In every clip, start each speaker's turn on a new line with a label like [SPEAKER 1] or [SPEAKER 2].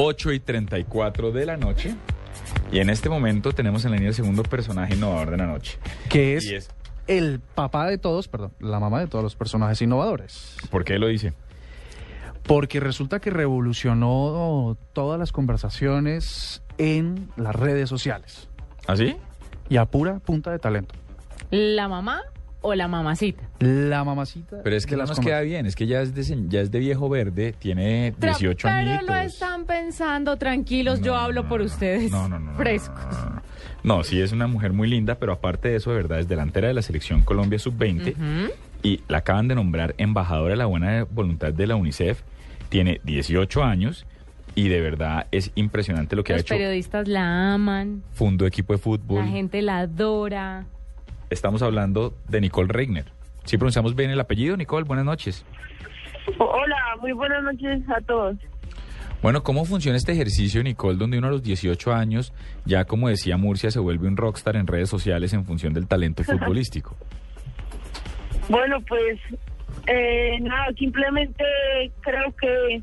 [SPEAKER 1] 8 y 34 de la noche. Y en este momento tenemos en la línea el segundo personaje innovador de la noche.
[SPEAKER 2] que es, el papá de todos, perdón, la mamá de todos los personajes innovadores.
[SPEAKER 1] ¿Por qué lo dice?
[SPEAKER 2] Porque resulta que revolucionó todas las conversaciones en las redes sociales
[SPEAKER 1] ¿Así?
[SPEAKER 2] y a pura punta de talento.
[SPEAKER 3] ¿La mamá o la mamacita?
[SPEAKER 2] La mamacita.
[SPEAKER 1] Pero es que
[SPEAKER 2] las
[SPEAKER 1] nos queda bien. Es que ya es de, ya es de viejo verde. Tiene
[SPEAKER 3] Tra-
[SPEAKER 1] 18
[SPEAKER 3] Pero
[SPEAKER 1] añitos.
[SPEAKER 3] lo están pensando, tranquilos, yo
[SPEAKER 1] No,
[SPEAKER 3] hablo
[SPEAKER 1] no,
[SPEAKER 3] por
[SPEAKER 1] no,
[SPEAKER 3] ustedes.
[SPEAKER 1] No, no, no.
[SPEAKER 3] Frescos.
[SPEAKER 1] No, no, no. No, sí es una mujer muy linda, pero aparte de eso, de verdad, es delantera de la selección Colombia Sub-20
[SPEAKER 3] Ujú.
[SPEAKER 1] y la acaban de nombrar embajadora de la buena voluntad de la UNICEF. Tiene 18 años y de verdad es impresionante lo que ha
[SPEAKER 3] Los
[SPEAKER 1] hecho.
[SPEAKER 3] periodistas la aman,
[SPEAKER 1] Fundó equipo de fútbol.
[SPEAKER 3] la gente la adora.
[SPEAKER 1] Estamos hablando de Nicole Regner. ¿Sí pronunciamos bien el apellido, Nicole? Buenas noches.
[SPEAKER 4] Hola, muy buenas noches a todos.
[SPEAKER 1] Bueno, ¿cómo funciona este ejercicio, Nicole, donde uno a los 18 años, ya como decía Murcia, se vuelve un rockstar en redes sociales en función del talento futbolístico?
[SPEAKER 4] Bueno, pues eh, nada, simplemente creo que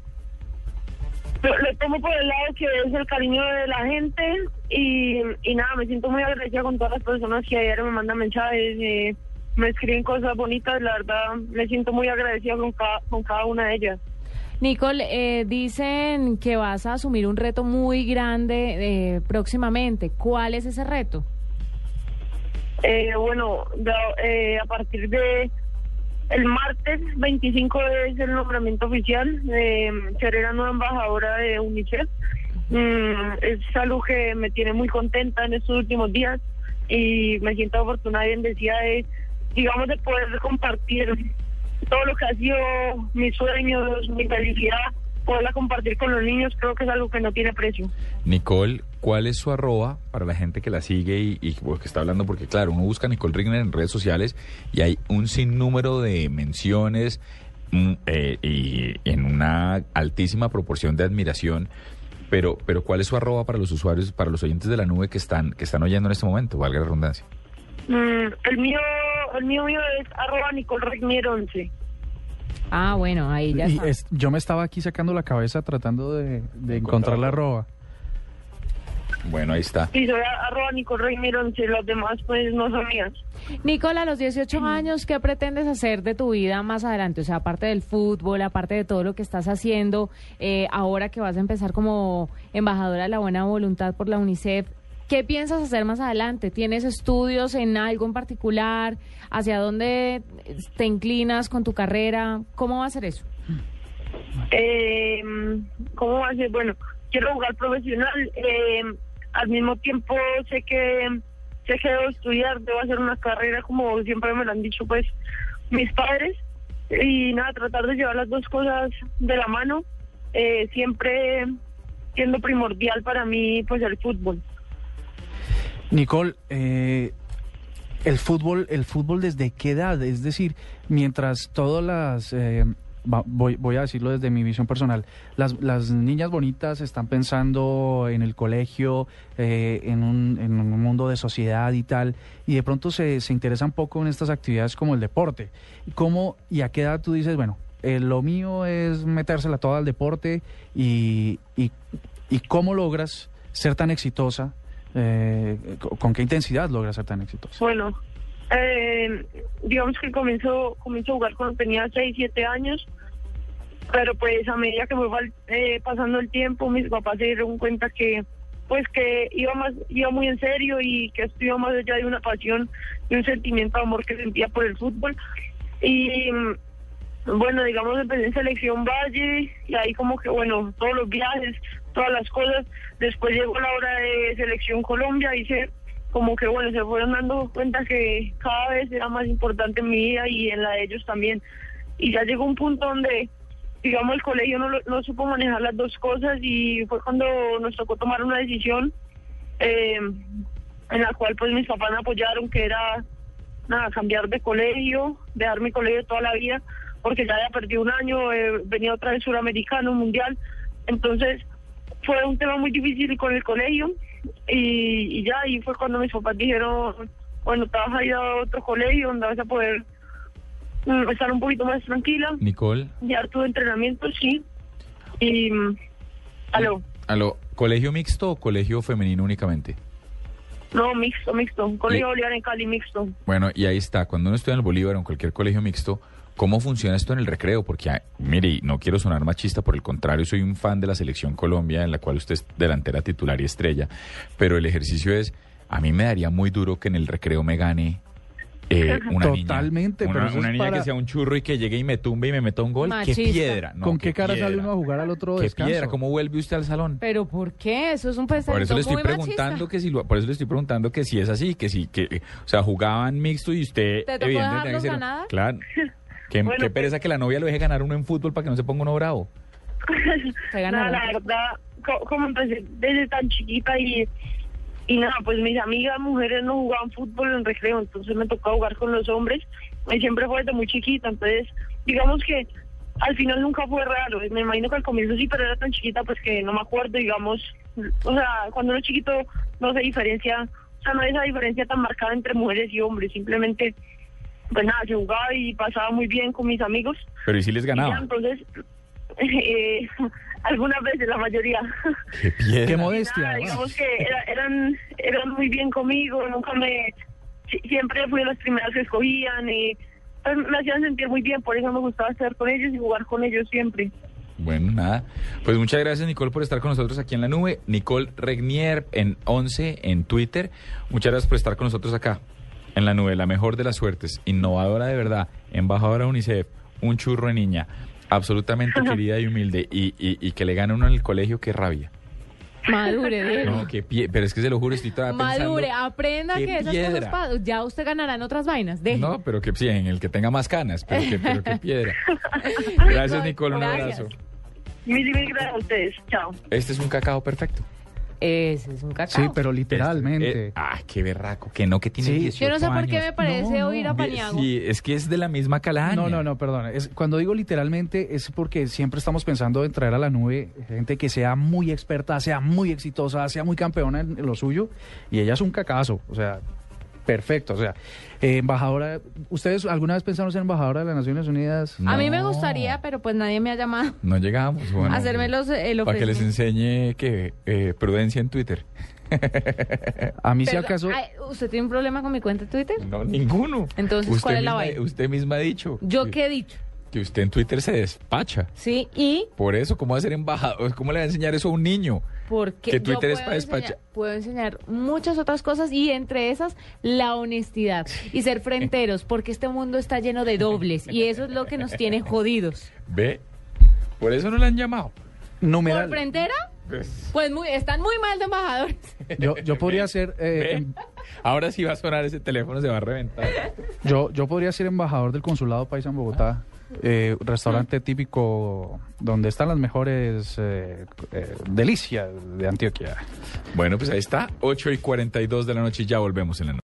[SPEAKER 4] lo, lo tomo por el lado que es el cariño de la gente y, y nada, me siento muy agradecida con todas las personas que ayer me mandan mensajes, eh, me escriben cosas bonitas, la verdad me siento muy agradecida con cada, con cada una de ellas.
[SPEAKER 3] Nicole, eh, dicen que vas a asumir un reto muy grande eh, próximamente. ¿Cuál es ese reto?
[SPEAKER 4] Eh, bueno, eh, a partir de el martes 25 es el nombramiento oficial. Eh, seré la nueva embajadora de UNICEF. Mm, es algo que me tiene muy contenta en estos últimos días y me siento afortunada y bendecida de, digamos, de poder compartir todo lo que ha sido mis sueños, mi felicidad, poderla compartir con los niños, creo que es algo que no tiene precio.
[SPEAKER 1] Nicole, ¿cuál es su arroba para la gente que la sigue y, y bueno, que está hablando? Porque claro, uno busca a Nicole Regner en redes sociales y hay un sinnúmero de menciones mm, eh, y en una altísima proporción de admiración. Pero, pero ¿cuál es su arroba para los usuarios, para los oyentes de la nube que están, que están oyendo en este momento? Valga la redundancia.
[SPEAKER 4] Mm, el mío, el mío mío es arroba Nicole Regnier 11.
[SPEAKER 3] Ah, bueno, ahí ya
[SPEAKER 2] Y
[SPEAKER 3] está.
[SPEAKER 2] es- yo me estaba aquí sacando la cabeza tratando de, de encontrar la arroba.
[SPEAKER 1] Bueno, ahí está.
[SPEAKER 4] Sí, soy arroba Nicole Regnier 11, los demás pues no son mías.
[SPEAKER 3] Nicole, a los 18 años, ¿qué pretendes hacer de tu vida más adelante? O sea, aparte del fútbol, aparte de todo lo que estás haciendo, eh, ahora que vas a empezar como embajadora de la buena voluntad por la UNICEF, ¿qué piensas hacer más adelante? ¿Tienes estudios en algo en particular? ¿Hacia dónde te inclinas con tu carrera? ¿Cómo va a ser eso?
[SPEAKER 4] Eh, ¿Cómo va a ser? Bueno, quiero jugar profesional. eh, al mismo tiempo sé que sé que debo estudiar, debo hacer una carrera como siempre me lo han dicho pues mis padres. Y nada, tratar de llevar las dos cosas de la mano, eh, siempre siendo primordial para mí pues el fútbol.
[SPEAKER 2] Nicole, eh, el fútbol, el fútbol desde qué edad, es decir, mientras todas las, eh, voy a decirlo desde mi visión personal, las, las niñas bonitas están pensando en el colegio, eh, en, un, en un mundo de sociedad y tal, y de pronto se, se interesan poco en estas actividades como el deporte. ¿Cómo y a qué edad tú dices, bueno, eh, lo mío es metérsela toda al deporte y, y, y cómo logras ser tan exitosa? Eh, ¿Con qué intensidad logras ser tan exitosa?
[SPEAKER 4] Bueno, eh, digamos que comenzó, comenzó a jugar cuando tenía 6, 7 años, pero pues a medida que fue eh, pasando el tiempo, mis papás se dieron cuenta que pues que iba más iba muy en serio y que esto más allá de una pasión y un sentimiento de amor que sentía por el fútbol y bueno digamos empecé en selección Valle y ahí como que bueno todos los viajes todas las cosas. Después llegó la hora de selección Colombia hice como que bueno se fueron dando cuenta que cada vez era más importante en mi vida y en la de ellos también. Y ya llegó un punto donde digamos, el colegio no, no supo manejar las dos cosas y fue cuando nos tocó tomar una decisión eh, en la cual pues mis papás me apoyaron, que era nada, cambiar de colegio, dejar mi colegio toda la vida, porque ya había perdido un año, eh, venía otra vez suramericano, mundial, entonces fue un tema muy difícil con el colegio y, y ya ahí fue cuando mis papás dijeron, bueno, te vas a ir a otro colegio donde vas a poder mm, estar un poquito más tranquila,
[SPEAKER 1] Nicole,
[SPEAKER 4] ya tu entrenamiento, sí, y... mm, Aló.
[SPEAKER 1] aló, ¿colegio mixto o colegio femenino únicamente?
[SPEAKER 4] No, mixto, mixto. Colegio
[SPEAKER 1] Le-
[SPEAKER 4] Bolívar en Cali, mixto.
[SPEAKER 1] Bueno, y ahí está, cuando uno estudia en el Bolívar o en cualquier colegio mixto, ¿cómo funciona esto en el recreo? Porque, ah, mire, y no quiero sonar machista, por el contrario, soy un fan de la selección Colombia, en la cual usted es delantera titular y estrella, pero el ejercicio es, a mí me daría muy duro que en el recreo me gane eh, una
[SPEAKER 2] Totalmente,
[SPEAKER 1] niña.
[SPEAKER 2] pero
[SPEAKER 1] Una,
[SPEAKER 2] eso
[SPEAKER 1] una niña
[SPEAKER 2] para-
[SPEAKER 1] que sea un churro y que llegue y me tumbe y me meta un gol.
[SPEAKER 3] Machista.
[SPEAKER 1] ¡Qué piedra! No,
[SPEAKER 2] ¿Con qué cara
[SPEAKER 1] piedra.
[SPEAKER 2] sale uno a jugar al otro
[SPEAKER 1] ¡Qué
[SPEAKER 2] descanso?
[SPEAKER 1] piedra! ¿Cómo vuelve usted al salón?
[SPEAKER 3] Pero ¿por qué? Eso es un
[SPEAKER 1] Por eso
[SPEAKER 3] pensamiento
[SPEAKER 1] le estoy preguntando
[SPEAKER 3] machista.
[SPEAKER 1] que si lo, por eso le estoy preguntando que si es así, que si que o sea, jugaban mixto y usted
[SPEAKER 3] ¿Te tocó
[SPEAKER 1] evidentemente
[SPEAKER 3] ganar?
[SPEAKER 1] Claro. Qué,
[SPEAKER 4] Bueno,
[SPEAKER 1] qué
[SPEAKER 4] pues-
[SPEAKER 1] pereza que la novia lo deje ganar uno en fútbol para que no se ponga uno bravo.
[SPEAKER 3] Se gana
[SPEAKER 4] Nada,
[SPEAKER 3] la-
[SPEAKER 4] verdad, co- como empecé desde tan chiquita y, y nada, pues mis amigas mujeres no jugaban fútbol en recreo, entonces me tocó jugar con los hombres. Y siempre fue desde muy chiquita, entonces digamos que al final nunca fue raro. Me imagino que al comienzo sí, pero era tan chiquita pues que no me acuerdo, digamos. O sea, cuando uno es chiquito no se diferencia, o sea, no hay esa diferencia tan marcada entre mujeres y hombres, simplemente pues nada, se jugaba y pasaba muy bien con mis amigos.
[SPEAKER 1] Pero ¿y si les
[SPEAKER 4] ya,
[SPEAKER 1] ganaba?
[SPEAKER 4] entonces, eh, algunas veces, la mayoría.
[SPEAKER 1] Qué piedra.
[SPEAKER 2] Qué modestia.
[SPEAKER 4] Digamos que era- eran, eran muy bien conmigo, nunca me... si- Siempre fui de las primeras que escogían y pues, me hacían sentir muy bien, por eso me gustaba estar con ellos y jugar con ellos siempre.
[SPEAKER 1] Bueno, nada. Pues muchas gracias, Nicole, por estar con nosotros aquí en la nube. Nicole Regnier en 11 en Twitter. Muchas gracias por estar con nosotros acá en la nube. La mejor de las suertes. Innovadora de verdad. Embajadora de UNICEF. Un churro de niña. Absolutamente querida y humilde. Y, y, y que le gane uno en el colegio, qué rabia.
[SPEAKER 3] Madure, Diego.
[SPEAKER 1] No, qué pie... Pero es que se lo juro, estoy todavía pensando...
[SPEAKER 3] Madure, aprenda que esas
[SPEAKER 1] piedra.
[SPEAKER 3] cosas ya usted ganará en otras vainas. Deje.
[SPEAKER 1] No, pero que sí, en el que tenga más canas. Pero que, pero qué piedra. Gracias, Nicole. Un
[SPEAKER 3] Gracias.
[SPEAKER 1] abrazo.
[SPEAKER 4] Mil y mil gracias a ustedes. Chao.
[SPEAKER 1] Este es un cacao perfecto.
[SPEAKER 3] Ese es un cacao.
[SPEAKER 2] Sí, pero literalmente.
[SPEAKER 1] Eh, ah, qué berraco. Que no, que tiene
[SPEAKER 2] Sí.
[SPEAKER 1] 18
[SPEAKER 3] Yo no sé por qué
[SPEAKER 1] años.
[SPEAKER 3] me parece
[SPEAKER 2] No,
[SPEAKER 3] oír
[SPEAKER 2] no.
[SPEAKER 3] a Paniagua.
[SPEAKER 1] Sí, es que es de la misma calaña.
[SPEAKER 2] No, no, no, perdón. Es, cuando digo literalmente es porque siempre estamos pensando en traer a la nube gente que sea muy experta, sea muy exitosa, sea muy campeona en, en lo suyo. Y ella es un cacazo. O sea, perfecto. O sea, eh, embajadora. ¿Ustedes alguna vez pensaron ser embajadora de las Naciones Unidas?
[SPEAKER 3] A mí me gustaría, pero pues nadie me ha llamado.
[SPEAKER 1] No llegamos. Bueno,
[SPEAKER 3] Hacerme los, eh,
[SPEAKER 1] Para que les enseñe que eh, prudencia en Twitter.
[SPEAKER 2] A mí si acaso...
[SPEAKER 3] ay, ¿Usted tiene un problema con mi cuenta de Twitter?
[SPEAKER 1] No, ninguno.
[SPEAKER 3] Entonces,
[SPEAKER 1] Usted
[SPEAKER 3] ¿cuál es la vaina?
[SPEAKER 1] Usted misma ha dicho.
[SPEAKER 3] ¿Yo qué he dicho?
[SPEAKER 1] Que usted en Twitter se despacha.
[SPEAKER 3] Sí, y
[SPEAKER 1] Por eso, ¿cómo va a ser embajador? ¿Cómo le va a enseñar eso a un niño?
[SPEAKER 3] Porque
[SPEAKER 1] Que
[SPEAKER 3] yo
[SPEAKER 1] es
[SPEAKER 3] puedo
[SPEAKER 1] para
[SPEAKER 3] enseñar-
[SPEAKER 1] despachar.
[SPEAKER 3] Puedo enseñar muchas otras cosas y entre esas la honestidad y ser fronteros, porque este mundo está lleno de dobles y eso es lo que nos tiene jodidos.
[SPEAKER 1] ¿Ve? Por eso no le han llamado.
[SPEAKER 3] ¿Por
[SPEAKER 2] Numeral.
[SPEAKER 3] frontera?
[SPEAKER 1] Pues,
[SPEAKER 3] Pues muy, están muy mal de embajadores.
[SPEAKER 2] Yo, yo podría ser... eh,
[SPEAKER 1] ¿ve?
[SPEAKER 2] em-
[SPEAKER 1] Ahora sí va a sonar ese teléfono, se va a reventar.
[SPEAKER 2] Yo, yo podría ser embajador del Consulado Paisa en Bogotá, eh, restaurante típico donde están las mejores eh, eh, delicias de Antioquia.
[SPEAKER 1] Bueno, pues ahí está, 8 y 42 de la noche ya volvemos en la noche.